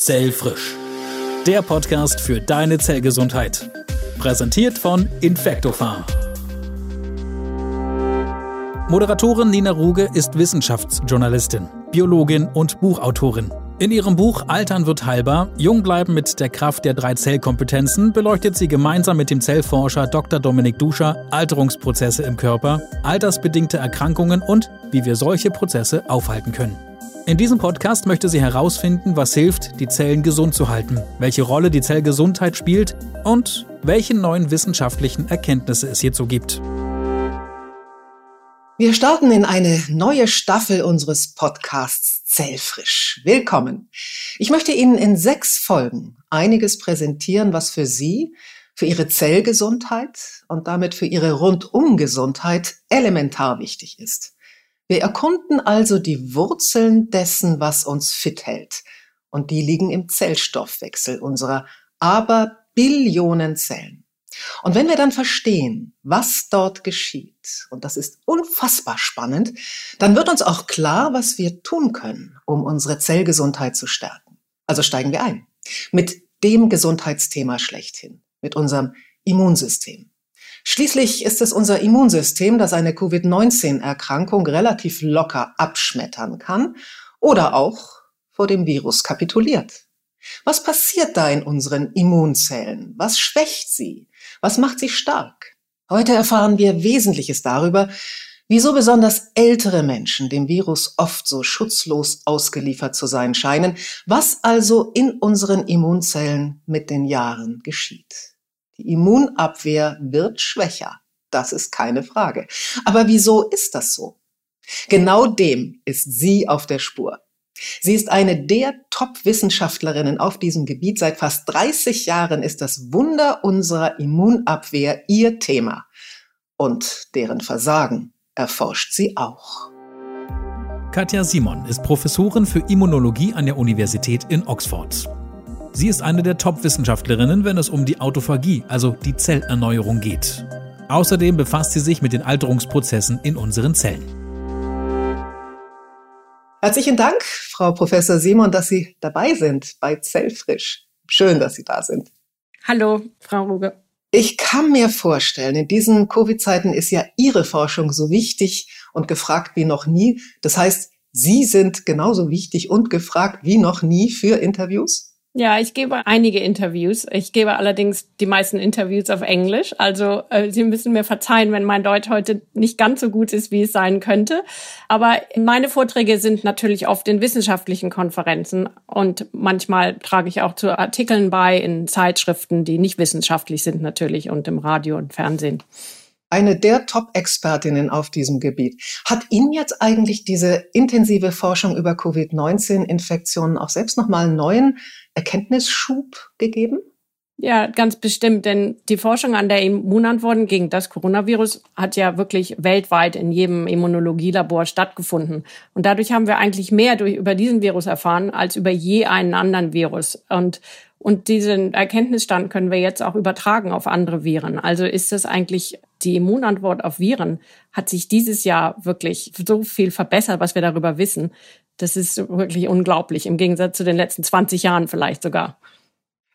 Zellfrisch. Der Podcast für deine Zellgesundheit. Präsentiert von Infectopharm. Moderatorin Nina Ruge ist Wissenschaftsjournalistin, Biologin und Buchautorin. In ihrem Buch Altern wird heilbar, Jung bleiben mit der Kraft der drei Zellkompetenzen beleuchtet sie gemeinsam mit dem Zellforscher Dr. Dominik Duscher Alterungsprozesse im Körper, altersbedingte Erkrankungen und wie wir solche Prozesse aufhalten können. In diesem Podcast möchte sie herausfinden, was hilft, die Zellen gesund zu halten, welche Rolle die Zellgesundheit spielt und welche neuen wissenschaftlichen Erkenntnisse es hierzu gibt. Wir starten in eine neue Staffel unseres Podcasts Zellfrisch. Willkommen. Ich möchte Ihnen in sechs Folgen einiges präsentieren, was für Sie, für Ihre Zellgesundheit und damit für Ihre Rundumgesundheit elementar wichtig ist. Wir erkunden also die Wurzeln dessen, was uns fit hält. Und die liegen im Zellstoffwechsel unserer Aberbillionen Zellen. Und wenn wir dann verstehen, was dort geschieht, und das ist unfassbar spannend, dann wird uns auch klar, was wir tun können, um unsere Zellgesundheit zu stärken. Also steigen wir ein mit dem Gesundheitsthema schlechthin, mit unserem Immunsystem. Schließlich ist es unser Immunsystem, das eine Covid-19-Erkrankung relativ locker abschmettern kann oder auch vor dem Virus kapituliert. Was passiert da in unseren Immunzellen? Was schwächt sie? Was macht sie stark? Heute erfahren wir Wesentliches darüber, wieso besonders ältere Menschen dem Virus oft so schutzlos ausgeliefert zu sein scheinen, was also in unseren Immunzellen mit den Jahren geschieht. Die Immunabwehr wird schwächer. Das ist keine Frage. Aber wieso ist das so? Genau dem ist sie auf der Spur. Sie ist eine der Top-Wissenschaftlerinnen auf diesem Gebiet. Seit fast 30 Jahren ist das Wunder unserer Immunabwehr ihr Thema. Und deren Versagen erforscht sie auch. Katja Simon ist Professorin für Immunologie an der Universität in Oxford. Sie ist eine der Top-Wissenschaftlerinnen, wenn es um die Autophagie, also die Zellerneuerung geht. Außerdem befasst sie sich mit den Alterungsprozessen in unseren Zellen. Herzlichen Dank, Frau Professor Simon, dass Sie dabei sind bei Zellfrisch. Schön, dass Sie da sind. Hallo, Frau Ruge. Ich kann mir vorstellen, in diesen Covid-Zeiten ist ja Ihre Forschung so wichtig und gefragt wie noch nie. Das heißt, Sie sind genauso wichtig und gefragt wie noch nie für Interviews? Ja, ich gebe einige Interviews. Ich gebe allerdings die meisten Interviews auf Englisch. Also äh, Sie müssen mir verzeihen, wenn mein Deutsch heute nicht ganz so gut ist, wie es sein könnte. Aber meine Vorträge sind natürlich oft in wissenschaftlichen Konferenzen und manchmal trage ich auch zu Artikeln bei in Zeitschriften, die nicht wissenschaftlich sind natürlich und im Radio und Fernsehen eine der Top-Expertinnen auf diesem Gebiet. Hat Ihnen jetzt eigentlich diese intensive Forschung über Covid-19-Infektionen auch selbst nochmal einen neuen Erkenntnisschub gegeben? Ja, ganz bestimmt, denn die Forschung an der Immunantworten gegen das Coronavirus hat ja wirklich weltweit in jedem Immunologielabor stattgefunden. Und dadurch haben wir eigentlich mehr durch, über diesen Virus erfahren als über je einen anderen Virus. Und, und diesen Erkenntnisstand können wir jetzt auch übertragen auf andere Viren. Also ist es eigentlich die Immunantwort auf Viren hat sich dieses Jahr wirklich so viel verbessert, was wir darüber wissen. Das ist wirklich unglaublich, im Gegensatz zu den letzten 20 Jahren vielleicht sogar.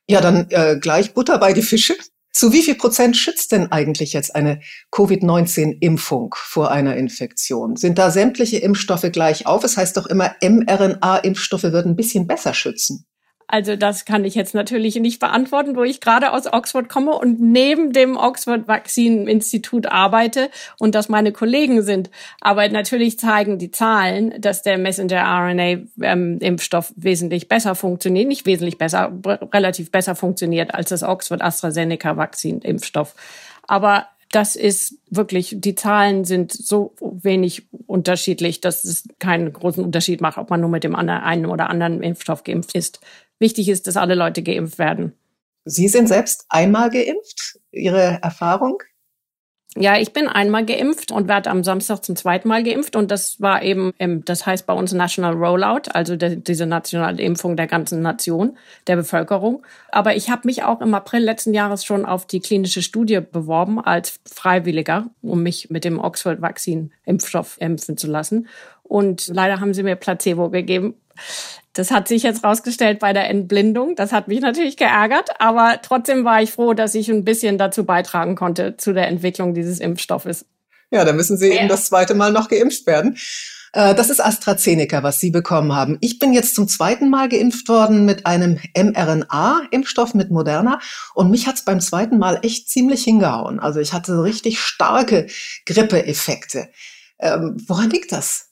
Ja, dann äh, gleich Butter bei die Fische. Zu wie viel Prozent schützt denn eigentlich jetzt eine Covid-19-Impfung vor einer Infektion? Sind da sämtliche Impfstoffe gleich auf? Es heißt doch immer, mRNA-Impfstoffe würden ein bisschen besser schützen. Also das kann ich jetzt natürlich nicht beantworten, wo ich gerade aus Oxford komme und neben dem Oxford Vaccine Institut arbeite und das meine Kollegen sind. Aber natürlich zeigen die Zahlen, dass der Messenger RNA ähm, wesentlich besser funktioniert, nicht wesentlich besser, relativ besser funktioniert als das Oxford AstraZeneca Vaccine Impfstoff. Aber das ist wirklich, die Zahlen sind so wenig unterschiedlich, dass es keinen großen Unterschied macht, ob man nur mit dem einen oder anderen Impfstoff geimpft ist wichtig ist, dass alle Leute geimpft werden. Sie sind selbst einmal geimpft? Ihre Erfahrung? Ja, ich bin einmal geimpft und werde am Samstag zum zweiten Mal geimpft. Und das war eben, das heißt bei uns National Rollout, also diese nationale Impfung der ganzen Nation, der Bevölkerung. Aber ich habe mich auch im April letzten Jahres schon auf die klinische Studie beworben als Freiwilliger, um mich mit dem Oxford Vaccine Impfstoff impfen zu lassen. Und leider haben sie mir Placebo gegeben. Das hat sich jetzt rausgestellt bei der Entblindung. Das hat mich natürlich geärgert, aber trotzdem war ich froh, dass ich ein bisschen dazu beitragen konnte zu der Entwicklung dieses Impfstoffes. Ja, da müssen Sie ja. eben das zweite Mal noch geimpft werden. Äh, das ist AstraZeneca, was Sie bekommen haben. Ich bin jetzt zum zweiten Mal geimpft worden mit einem mRNA-Impfstoff mit Moderna und mich hat's beim zweiten Mal echt ziemlich hingehauen. Also ich hatte richtig starke Grippeeffekte. Ähm, woran liegt das?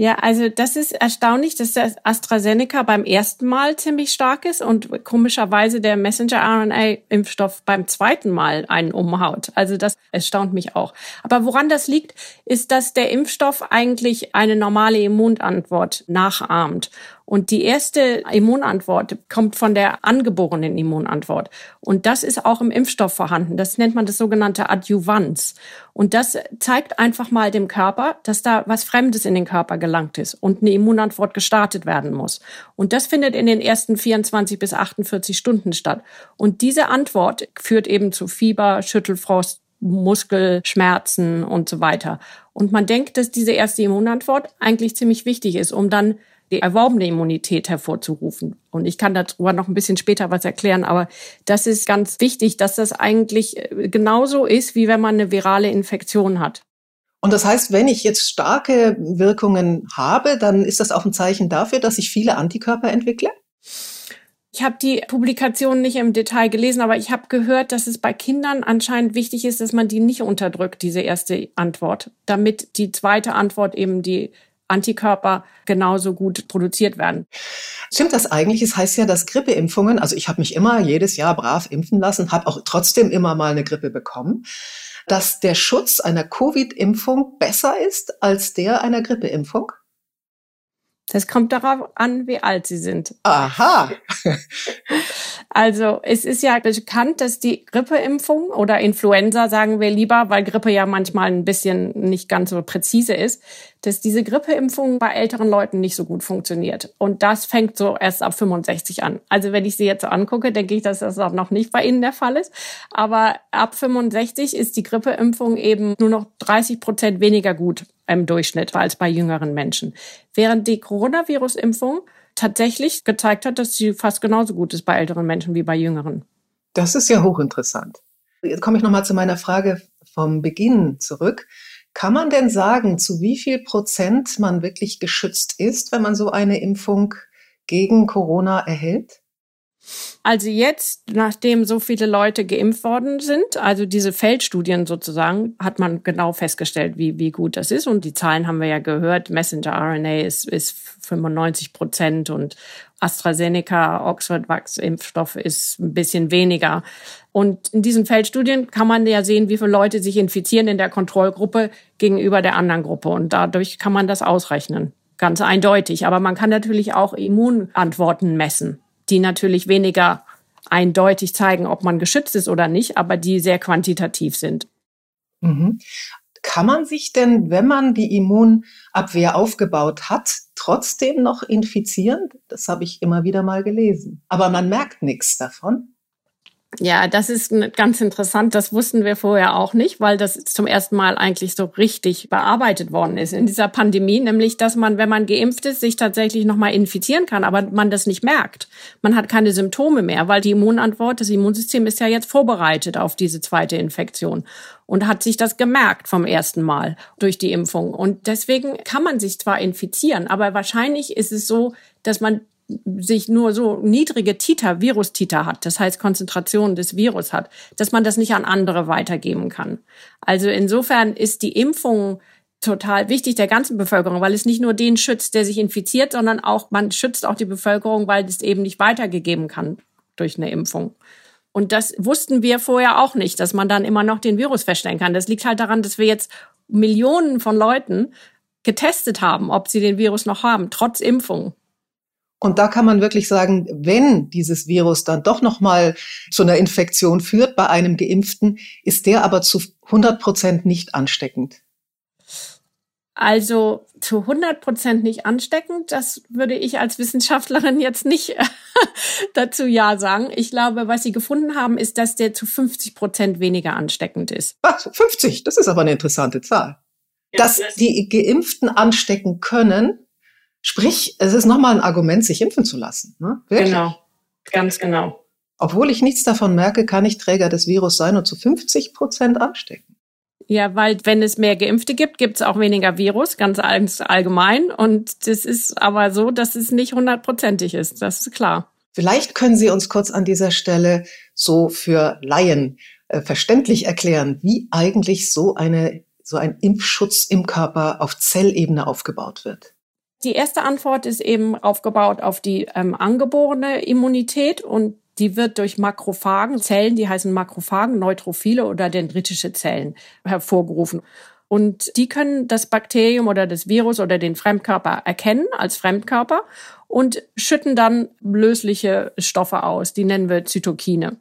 Ja, also das ist erstaunlich, dass der AstraZeneca beim ersten Mal ziemlich stark ist und komischerweise der Messenger-RNA-Impfstoff beim zweiten Mal einen umhaut. Also das erstaunt mich auch. Aber woran das liegt, ist, dass der Impfstoff eigentlich eine normale Immunantwort nachahmt. Und die erste Immunantwort kommt von der angeborenen Immunantwort. Und das ist auch im Impfstoff vorhanden. Das nennt man das sogenannte Adjuvanz. Und das zeigt einfach mal dem Körper, dass da was Fremdes in den Körper gelangt ist und eine Immunantwort gestartet werden muss. Und das findet in den ersten 24 bis 48 Stunden statt. Und diese Antwort führt eben zu Fieber, Schüttelfrost, Muskelschmerzen und so weiter. Und man denkt, dass diese erste Immunantwort eigentlich ziemlich wichtig ist, um dann die erworbene Immunität hervorzurufen. Und ich kann darüber noch ein bisschen später was erklären, aber das ist ganz wichtig, dass das eigentlich äh, genauso ist, wie wenn man eine virale Infektion hat. Und das heißt, wenn ich jetzt starke Wirkungen habe, dann ist das auch ein Zeichen dafür, dass ich viele Antikörper entwickle? Ich habe die Publikation nicht im Detail gelesen, aber ich habe gehört, dass es bei Kindern anscheinend wichtig ist, dass man die nicht unterdrückt, diese erste Antwort, damit die zweite Antwort eben die Antikörper genauso gut produziert werden. Stimmt das eigentlich? Es heißt ja, dass Grippeimpfungen, also ich habe mich immer jedes Jahr brav impfen lassen, habe auch trotzdem immer mal eine Grippe bekommen, dass der Schutz einer Covid-Impfung besser ist als der einer Grippeimpfung? Das kommt darauf an, wie alt sie sind. Aha. also es ist ja bekannt, dass die Grippeimpfung oder Influenza, sagen wir lieber, weil Grippe ja manchmal ein bisschen nicht ganz so präzise ist, dass diese Grippeimpfung bei älteren Leuten nicht so gut funktioniert. Und das fängt so erst ab 65 an. Also wenn ich sie jetzt angucke, denke ich, dass das auch noch nicht bei Ihnen der Fall ist. Aber ab 65 ist die Grippeimpfung eben nur noch 30 Prozent weniger gut im Durchschnitt als bei jüngeren Menschen. Während die Coronavirus-Impfung tatsächlich gezeigt hat, dass sie fast genauso gut ist bei älteren Menschen wie bei jüngeren. Das ist ja hochinteressant. Jetzt komme ich nochmal zu meiner Frage vom Beginn zurück. Kann man denn sagen, zu wie viel Prozent man wirklich geschützt ist, wenn man so eine Impfung gegen Corona erhält? Also jetzt, nachdem so viele Leute geimpft worden sind, also diese Feldstudien sozusagen, hat man genau festgestellt, wie, wie gut das ist. Und die Zahlen haben wir ja gehört. Messenger RNA ist, ist 95 Prozent und AstraZeneca, Oxford Vax Impfstoff ist ein bisschen weniger. Und in diesen Feldstudien kann man ja sehen, wie viele Leute sich infizieren in der Kontrollgruppe gegenüber der anderen Gruppe. Und dadurch kann man das ausrechnen. Ganz eindeutig. Aber man kann natürlich auch Immunantworten messen, die natürlich weniger eindeutig zeigen, ob man geschützt ist oder nicht, aber die sehr quantitativ sind. Mhm. Kann man sich denn, wenn man die Immunabwehr aufgebaut hat, trotzdem noch infizieren? Das habe ich immer wieder mal gelesen. Aber man merkt nichts davon. Ja, das ist ganz interessant. Das wussten wir vorher auch nicht, weil das zum ersten Mal eigentlich so richtig bearbeitet worden ist in dieser Pandemie, nämlich, dass man, wenn man geimpft ist, sich tatsächlich nochmal infizieren kann, aber man das nicht merkt. Man hat keine Symptome mehr, weil die Immunantwort, das Immunsystem ist ja jetzt vorbereitet auf diese zweite Infektion und hat sich das gemerkt vom ersten Mal durch die Impfung. Und deswegen kann man sich zwar infizieren, aber wahrscheinlich ist es so, dass man sich nur so niedrige Titer, Virustiter hat, das heißt Konzentration des Virus hat, dass man das nicht an andere weitergeben kann. Also insofern ist die Impfung total wichtig der ganzen Bevölkerung, weil es nicht nur den schützt, der sich infiziert, sondern auch man schützt auch die Bevölkerung, weil es eben nicht weitergegeben kann durch eine Impfung. Und das wussten wir vorher auch nicht, dass man dann immer noch den Virus feststellen kann. Das liegt halt daran, dass wir jetzt Millionen von Leuten getestet haben, ob sie den Virus noch haben, trotz Impfung. Und da kann man wirklich sagen, wenn dieses Virus dann doch noch mal zu einer Infektion führt bei einem Geimpften, ist der aber zu 100 Prozent nicht ansteckend. Also zu 100 Prozent nicht ansteckend, das würde ich als Wissenschaftlerin jetzt nicht dazu ja sagen. Ich glaube, was Sie gefunden haben, ist, dass der zu 50 Prozent weniger ansteckend ist. Ach, 50, das ist aber eine interessante Zahl. Ja, dass die Geimpften anstecken können, Sprich, es ist nochmal ein Argument, sich impfen zu lassen. Ne? Genau, ganz genau. Obwohl ich nichts davon merke, kann ich Träger des Virus sein und zu 50 Prozent anstecken. Ja, weil wenn es mehr Geimpfte gibt, gibt es auch weniger Virus, ganz allgemein. Und das ist aber so, dass es nicht hundertprozentig ist. Das ist klar. Vielleicht können Sie uns kurz an dieser Stelle so für Laien äh, verständlich erklären, wie eigentlich so eine so ein Impfschutz im Körper auf Zellebene aufgebaut wird. Die erste Antwort ist eben aufgebaut auf die ähm, angeborene Immunität und die wird durch Makrophagen, Zellen, die heißen Makrophagen, Neutrophile oder dendritische Zellen hervorgerufen. Und die können das Bakterium oder das Virus oder den Fremdkörper erkennen als Fremdkörper und schütten dann lösliche Stoffe aus. Die nennen wir Zytokine.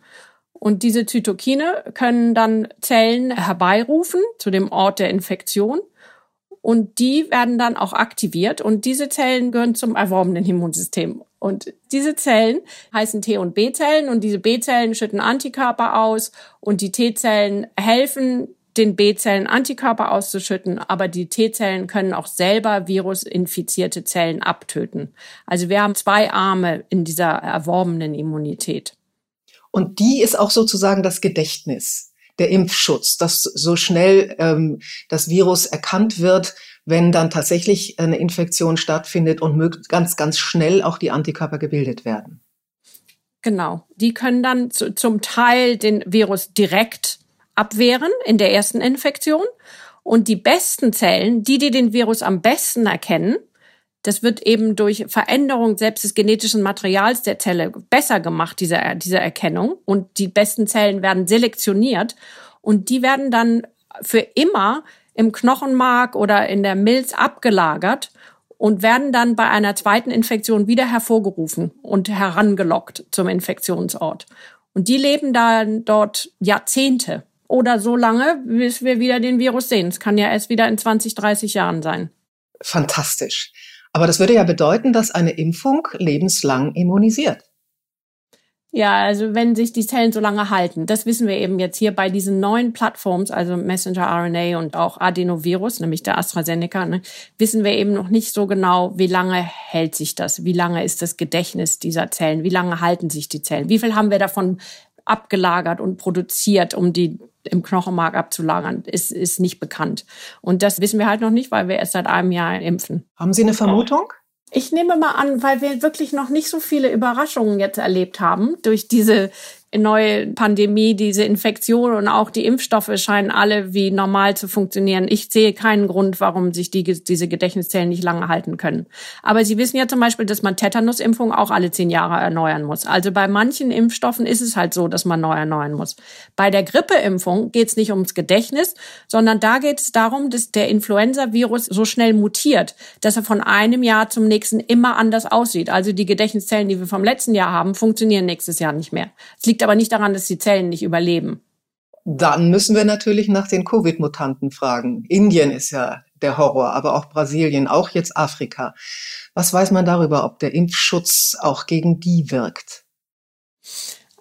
Und diese Zytokine können dann Zellen herbeirufen zu dem Ort der Infektion und die werden dann auch aktiviert und diese Zellen gehören zum erworbenen Immunsystem. Und diese Zellen heißen T- und B-Zellen und diese B-Zellen schütten Antikörper aus und die T-Zellen helfen den B-Zellen Antikörper auszuschütten, aber die T-Zellen können auch selber virusinfizierte Zellen abtöten. Also wir haben zwei Arme in dieser erworbenen Immunität. Und die ist auch sozusagen das Gedächtnis der Impfschutz, dass so schnell ähm, das Virus erkannt wird, wenn dann tatsächlich eine Infektion stattfindet und ganz, ganz schnell auch die Antikörper gebildet werden. Genau. Die können dann zu, zum Teil den Virus direkt abwehren in der ersten Infektion. Und die besten Zellen, die, die den Virus am besten erkennen, das wird eben durch Veränderung selbst des genetischen Materials der Zelle besser gemacht, diese, diese Erkennung. Und die besten Zellen werden selektioniert und die werden dann für immer im Knochenmark oder in der Milz abgelagert und werden dann bei einer zweiten Infektion wieder hervorgerufen und herangelockt zum Infektionsort. Und die leben dann dort Jahrzehnte oder so lange, bis wir wieder den Virus sehen. Es kann ja erst wieder in 20, 30 Jahren sein. Fantastisch. Aber das würde ja bedeuten, dass eine Impfung lebenslang immunisiert. Ja, also wenn sich die Zellen so lange halten, das wissen wir eben jetzt hier bei diesen neuen Plattforms, also Messenger RNA und auch Adenovirus, nämlich der AstraZeneca, ne, wissen wir eben noch nicht so genau, wie lange hält sich das, wie lange ist das Gedächtnis dieser Zellen, wie lange halten sich die Zellen, wie viel haben wir davon abgelagert und produziert, um die im Knochenmark abzulagern, ist, ist nicht bekannt. Und das wissen wir halt noch nicht, weil wir erst seit einem Jahr impfen. Haben Sie eine Vermutung? Ich nehme mal an, weil wir wirklich noch nicht so viele Überraschungen jetzt erlebt haben durch diese neue Pandemie, diese Infektion und auch die Impfstoffe scheinen alle wie normal zu funktionieren. Ich sehe keinen Grund, warum sich die, diese Gedächtniszellen nicht lange halten können. Aber Sie wissen ja zum Beispiel, dass man Tetanusimpfung auch alle zehn Jahre erneuern muss. Also bei manchen Impfstoffen ist es halt so, dass man neu erneuern muss. Bei der Grippeimpfung geht es nicht ums Gedächtnis, sondern da geht es darum, dass der Influenza-Virus so schnell mutiert, dass er von einem Jahr zum nächsten immer anders aussieht. Also die Gedächtniszellen, die wir vom letzten Jahr haben, funktionieren nächstes Jahr nicht mehr. Es liegt liegt aber nicht daran, dass die Zellen nicht überleben. Dann müssen wir natürlich nach den Covid-Mutanten fragen. Indien ist ja der Horror, aber auch Brasilien, auch jetzt Afrika. Was weiß man darüber, ob der Impfschutz auch gegen die wirkt?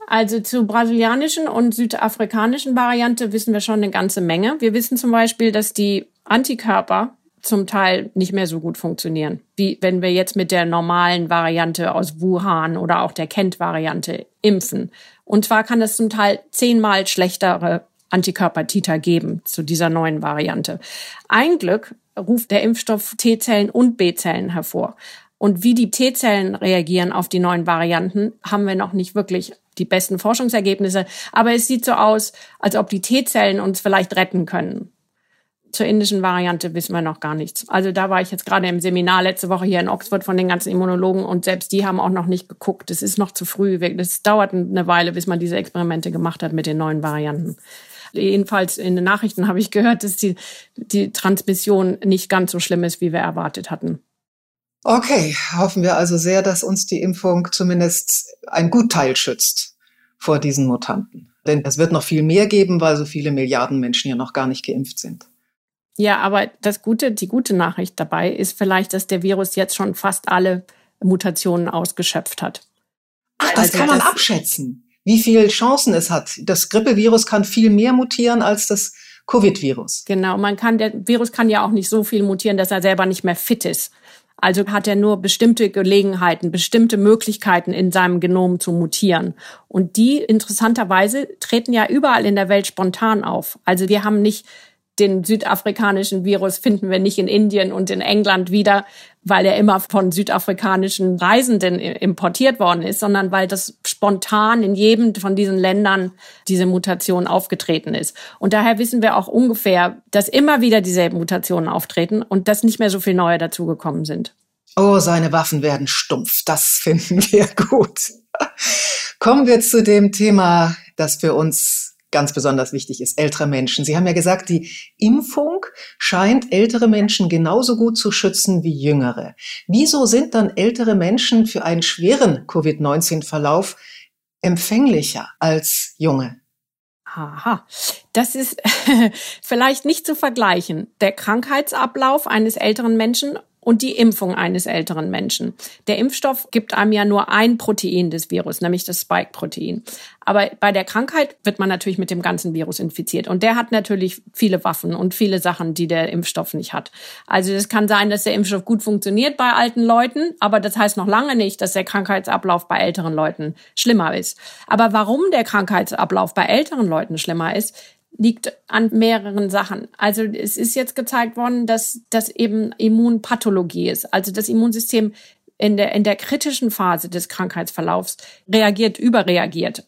Also zur brasilianischen und südafrikanischen Variante wissen wir schon eine ganze Menge. Wir wissen zum Beispiel, dass die Antikörper zum Teil nicht mehr so gut funktionieren, wie wenn wir jetzt mit der normalen Variante aus Wuhan oder auch der Kent-Variante impfen. Und zwar kann es zum Teil zehnmal schlechtere Antikörpertiter geben zu dieser neuen Variante. Ein Glück ruft der Impfstoff T-Zellen und B-Zellen hervor. Und wie die T-Zellen reagieren auf die neuen Varianten, haben wir noch nicht wirklich die besten Forschungsergebnisse. Aber es sieht so aus, als ob die T-Zellen uns vielleicht retten können. Zur indischen Variante wissen wir noch gar nichts. Also da war ich jetzt gerade im Seminar letzte Woche hier in Oxford von den ganzen Immunologen und selbst die haben auch noch nicht geguckt. Es ist noch zu früh. Es dauert eine Weile, bis man diese Experimente gemacht hat mit den neuen Varianten. Jedenfalls in den Nachrichten habe ich gehört, dass die, die Transmission nicht ganz so schlimm ist, wie wir erwartet hatten. Okay, hoffen wir also sehr, dass uns die Impfung zumindest ein Gutteil schützt vor diesen Mutanten. Denn es wird noch viel mehr geben, weil so viele Milliarden Menschen ja noch gar nicht geimpft sind. Ja, aber das Gute, die gute Nachricht dabei ist vielleicht, dass der Virus jetzt schon fast alle Mutationen ausgeschöpft hat. Ach, das also kann man das, abschätzen, wie viele Chancen es hat. Das Grippevirus kann viel mehr mutieren als das Covid-Virus. Genau, man kann, der Virus kann ja auch nicht so viel mutieren, dass er selber nicht mehr fit ist. Also hat er nur bestimmte Gelegenheiten, bestimmte Möglichkeiten in seinem Genom zu mutieren. Und die interessanterweise treten ja überall in der Welt spontan auf. Also wir haben nicht den südafrikanischen Virus finden wir nicht in Indien und in England wieder, weil er immer von südafrikanischen Reisenden importiert worden ist, sondern weil das spontan in jedem von diesen Ländern diese Mutation aufgetreten ist. Und daher wissen wir auch ungefähr, dass immer wieder dieselben Mutationen auftreten und dass nicht mehr so viel neue dazugekommen sind. Oh, seine Waffen werden stumpf. Das finden wir gut. Kommen wir zu dem Thema, das für uns ganz besonders wichtig ist, ältere Menschen. Sie haben ja gesagt, die Impfung scheint ältere Menschen genauso gut zu schützen wie jüngere. Wieso sind dann ältere Menschen für einen schweren Covid-19-Verlauf empfänglicher als junge? Aha, das ist vielleicht nicht zu vergleichen. Der Krankheitsablauf eines älteren Menschen und die Impfung eines älteren Menschen. Der Impfstoff gibt einem ja nur ein Protein des Virus, nämlich das Spike-Protein. Aber bei der Krankheit wird man natürlich mit dem ganzen Virus infiziert. Und der hat natürlich viele Waffen und viele Sachen, die der Impfstoff nicht hat. Also es kann sein, dass der Impfstoff gut funktioniert bei alten Leuten, aber das heißt noch lange nicht, dass der Krankheitsablauf bei älteren Leuten schlimmer ist. Aber warum der Krankheitsablauf bei älteren Leuten schlimmer ist, liegt an mehreren Sachen. Also es ist jetzt gezeigt worden, dass das eben Immunpathologie ist. Also das Immunsystem in der, in der kritischen Phase des Krankheitsverlaufs reagiert, überreagiert.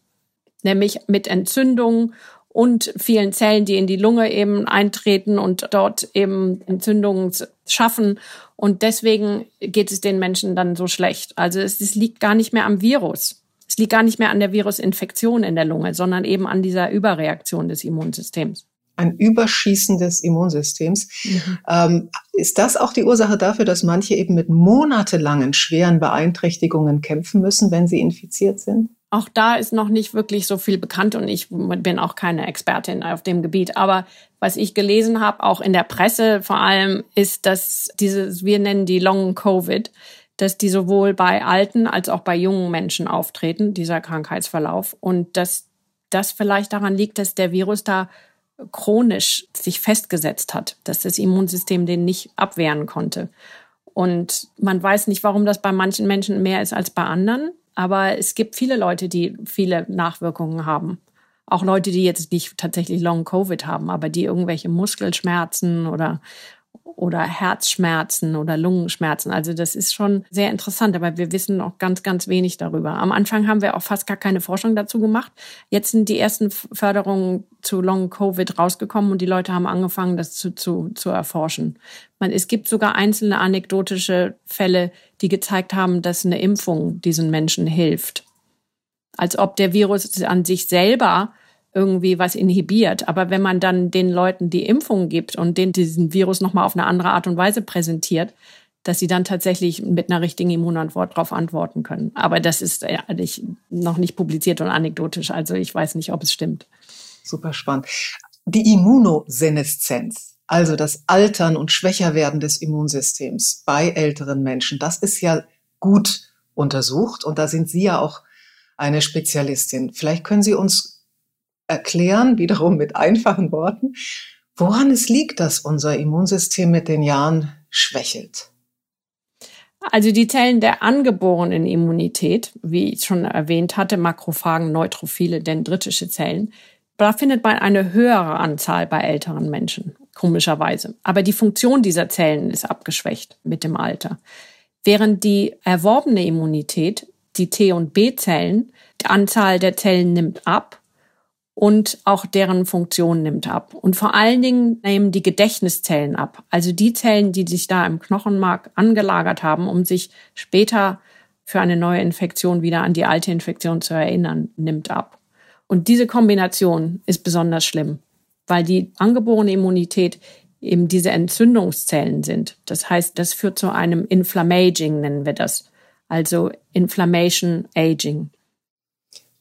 Nämlich mit Entzündungen und vielen Zellen, die in die Lunge eben eintreten und dort eben Entzündungen schaffen. Und deswegen geht es den Menschen dann so schlecht. Also es, es liegt gar nicht mehr am Virus. Es liegt gar nicht mehr an der Virusinfektion in der Lunge, sondern eben an dieser Überreaktion des Immunsystems. Ein Überschießen des Immunsystems. Mhm. Ähm, ist das auch die Ursache dafür, dass manche eben mit monatelangen schweren Beeinträchtigungen kämpfen müssen, wenn sie infiziert sind? Auch da ist noch nicht wirklich so viel bekannt und ich bin auch keine Expertin auf dem Gebiet. Aber was ich gelesen habe, auch in der Presse vor allem, ist, dass dieses, wir nennen die Long Covid, dass die sowohl bei alten als auch bei jungen Menschen auftreten, dieser Krankheitsverlauf. Und dass das vielleicht daran liegt, dass der Virus da chronisch sich festgesetzt hat, dass das Immunsystem den nicht abwehren konnte. Und man weiß nicht, warum das bei manchen Menschen mehr ist als bei anderen. Aber es gibt viele Leute, die viele Nachwirkungen haben. Auch Leute, die jetzt nicht tatsächlich Long Covid haben, aber die irgendwelche Muskelschmerzen oder oder Herzschmerzen oder Lungenschmerzen. Also das ist schon sehr interessant, aber wir wissen noch ganz, ganz wenig darüber. Am Anfang haben wir auch fast gar keine Forschung dazu gemacht. Jetzt sind die ersten Förderungen zu Long Covid rausgekommen und die Leute haben angefangen, das zu, zu, zu erforschen. Man, es gibt sogar einzelne anekdotische Fälle, die gezeigt haben, dass eine Impfung diesen Menschen hilft. Als ob der Virus an sich selber irgendwie was inhibiert. Aber wenn man dann den Leuten die Impfung gibt und den diesen Virus nochmal auf eine andere Art und Weise präsentiert, dass sie dann tatsächlich mit einer richtigen Immunantwort darauf antworten können. Aber das ist ja nicht, noch nicht publiziert und anekdotisch. Also ich weiß nicht, ob es stimmt. Super spannend. Die Immunoseneszenz, also das Altern und Schwächerwerden des Immunsystems bei älteren Menschen, das ist ja gut untersucht und da sind Sie ja auch eine Spezialistin. Vielleicht können Sie uns erklären, wiederum mit einfachen Worten, woran es liegt, dass unser Immunsystem mit den Jahren schwächelt. Also die Zellen der angeborenen Immunität, wie ich schon erwähnt hatte, Makrophagen, Neutrophile, dendritische Zellen, da findet man eine höhere Anzahl bei älteren Menschen, komischerweise. Aber die Funktion dieser Zellen ist abgeschwächt mit dem Alter. Während die erworbene Immunität, die T- und B-Zellen, die Anzahl der Zellen nimmt ab und auch deren Funktion nimmt ab. Und vor allen Dingen nehmen die Gedächtniszellen ab. Also die Zellen, die sich da im Knochenmark angelagert haben, um sich später für eine neue Infektion wieder an die alte Infektion zu erinnern, nimmt ab. Und diese Kombination ist besonders schlimm, weil die angeborene Immunität eben diese Entzündungszellen sind. Das heißt, das führt zu einem Inflammaging, nennen wir das. Also Inflammation Aging.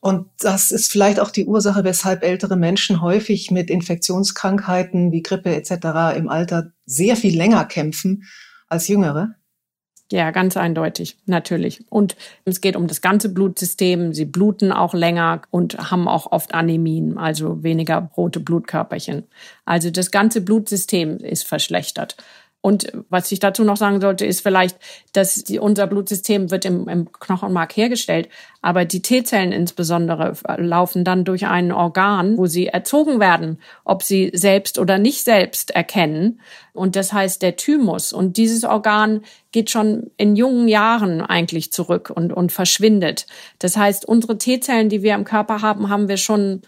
Und das ist vielleicht auch die Ursache, weshalb ältere Menschen häufig mit Infektionskrankheiten wie Grippe etc. im Alter sehr viel länger kämpfen als jüngere. Ja, ganz eindeutig, natürlich. Und es geht um das ganze Blutsystem. Sie bluten auch länger und haben auch oft Anämien, also weniger rote Blutkörperchen. Also das ganze Blutsystem ist verschlechtert. Und was ich dazu noch sagen sollte, ist vielleicht, dass die, unser Blutsystem wird im, im Knochenmark hergestellt, aber die T-Zellen insbesondere laufen dann durch ein Organ, wo sie erzogen werden, ob sie selbst oder nicht selbst erkennen. Und das heißt der Thymus. Und dieses Organ geht schon in jungen Jahren eigentlich zurück und, und verschwindet. Das heißt, unsere T-Zellen, die wir im Körper haben, haben wir schon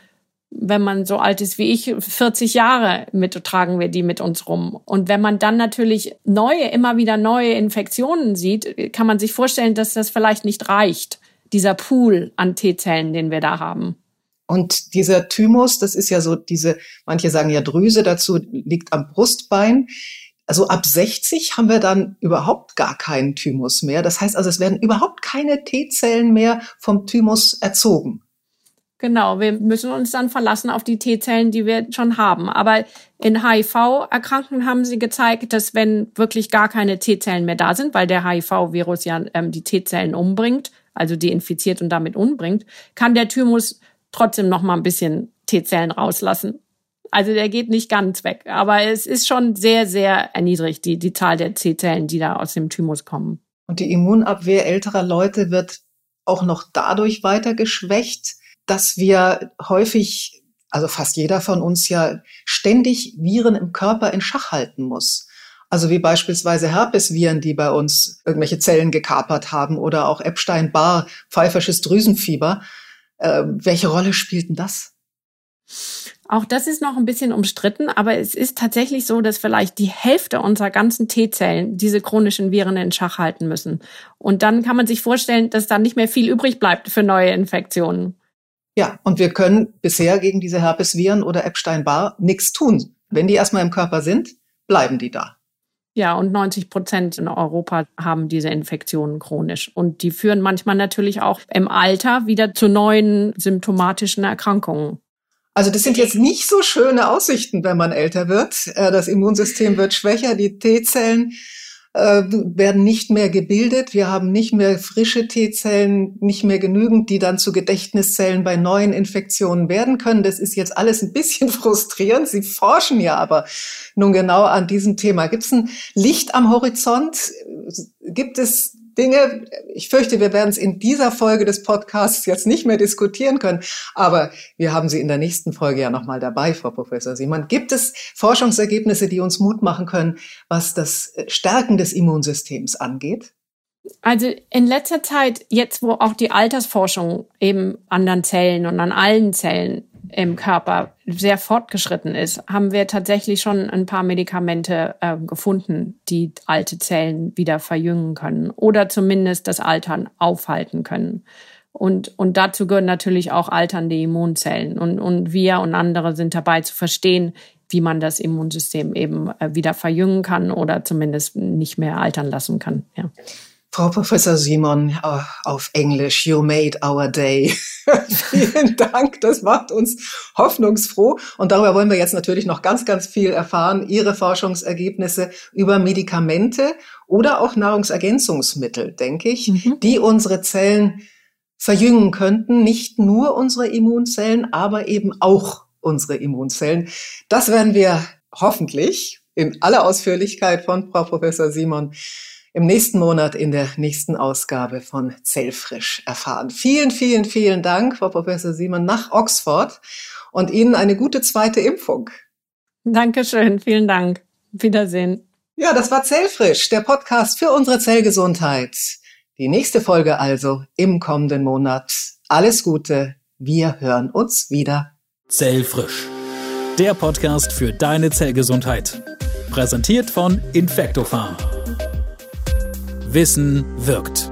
wenn man so alt ist wie ich, 40 Jahre mit, tragen wir die mit uns rum. Und wenn man dann natürlich neue, immer wieder neue Infektionen sieht, kann man sich vorstellen, dass das vielleicht nicht reicht, dieser Pool an T-Zellen, den wir da haben. Und dieser Thymus, das ist ja so diese, manche sagen ja Drüse dazu, liegt am Brustbein. Also ab 60 haben wir dann überhaupt gar keinen Thymus mehr. Das heißt also, es werden überhaupt keine T-Zellen mehr vom Thymus erzogen. Genau, wir müssen uns dann verlassen auf die T-Zellen, die wir schon haben. Aber in HIV-Erkrankten haben sie gezeigt, dass wenn wirklich gar keine T-Zellen mehr da sind, weil der HIV-Virus ja ähm, die T-Zellen umbringt, also die infiziert und damit umbringt, kann der Thymus trotzdem noch mal ein bisschen T-Zellen rauslassen. Also der geht nicht ganz weg, aber es ist schon sehr, sehr erniedrigt, die, die Zahl der T-Zellen, die da aus dem Thymus kommen. Und die Immunabwehr älterer Leute wird auch noch dadurch weiter geschwächt, dass wir häufig, also fast jeder von uns ja ständig Viren im Körper in Schach halten muss. Also wie beispielsweise Herpesviren, die bei uns irgendwelche Zellen gekapert haben oder auch Epstein-Barr, pfeifersches Drüsenfieber. Äh, welche Rolle spielt denn das? Auch das ist noch ein bisschen umstritten, aber es ist tatsächlich so, dass vielleicht die Hälfte unserer ganzen T-Zellen diese chronischen Viren in Schach halten müssen. Und dann kann man sich vorstellen, dass da nicht mehr viel übrig bleibt für neue Infektionen. Ja, und wir können bisher gegen diese Herpesviren oder Epstein-Barr nichts tun. Wenn die erstmal im Körper sind, bleiben die da. Ja, und 90 Prozent in Europa haben diese Infektionen chronisch. Und die führen manchmal natürlich auch im Alter wieder zu neuen symptomatischen Erkrankungen. Also das sind jetzt nicht so schöne Aussichten, wenn man älter wird. Äh, das Immunsystem wird schwächer, die T-Zellen äh, werden nicht mehr gebildet. Wir haben nicht mehr frische T-Zellen, nicht mehr genügend, die dann zu Gedächtniszellen bei neuen Infektionen werden können. Das ist jetzt alles ein bisschen frustrierend. Sie forschen ja aber nun genau an diesem Thema. Gibt es ein Licht am Horizont? Gibt es Dinge, ich fürchte, wir werden es in dieser Folge des Podcasts jetzt nicht mehr diskutieren können, aber wir haben sie in der nächsten Folge ja nochmal dabei, Frau Professor Simon. Gibt es Forschungsergebnisse, die uns Mut machen können, was das Stärken des Immunsystems angeht? Also in letzter Zeit, jetzt wo auch die Altersforschung eben an den Zellen und an allen Zellen im Körper sehr fortgeschritten ist, haben wir tatsächlich schon ein paar Medikamente äh, gefunden, die alte Zellen wieder verjüngen können oder zumindest das Altern aufhalten können. Und, und dazu gehören natürlich auch alternde Immunzellen. Und, und wir und andere sind dabei zu verstehen, wie man das Immunsystem eben äh, wieder verjüngen kann oder zumindest nicht mehr altern lassen kann. Ja. Frau Professor Simon äh, auf Englisch, you made our day. Vielen Dank, das macht uns hoffnungsfroh. Und darüber wollen wir jetzt natürlich noch ganz, ganz viel erfahren. Ihre Forschungsergebnisse über Medikamente oder auch Nahrungsergänzungsmittel, denke ich, mhm. die unsere Zellen verjüngen könnten. Nicht nur unsere Immunzellen, aber eben auch unsere Immunzellen. Das werden wir hoffentlich in aller Ausführlichkeit von Frau Professor Simon im nächsten Monat in der nächsten Ausgabe von Zellfrisch erfahren. Vielen, vielen, vielen Dank, Frau Professor Simon, nach Oxford und Ihnen eine gute zweite Impfung. Dankeschön, vielen Dank. Wiedersehen. Ja, das war Zellfrisch, der Podcast für unsere Zellgesundheit. Die nächste Folge also im kommenden Monat. Alles Gute, wir hören uns wieder. Zellfrisch, der Podcast für deine Zellgesundheit. Präsentiert von Infectopharm. Wissen wirkt.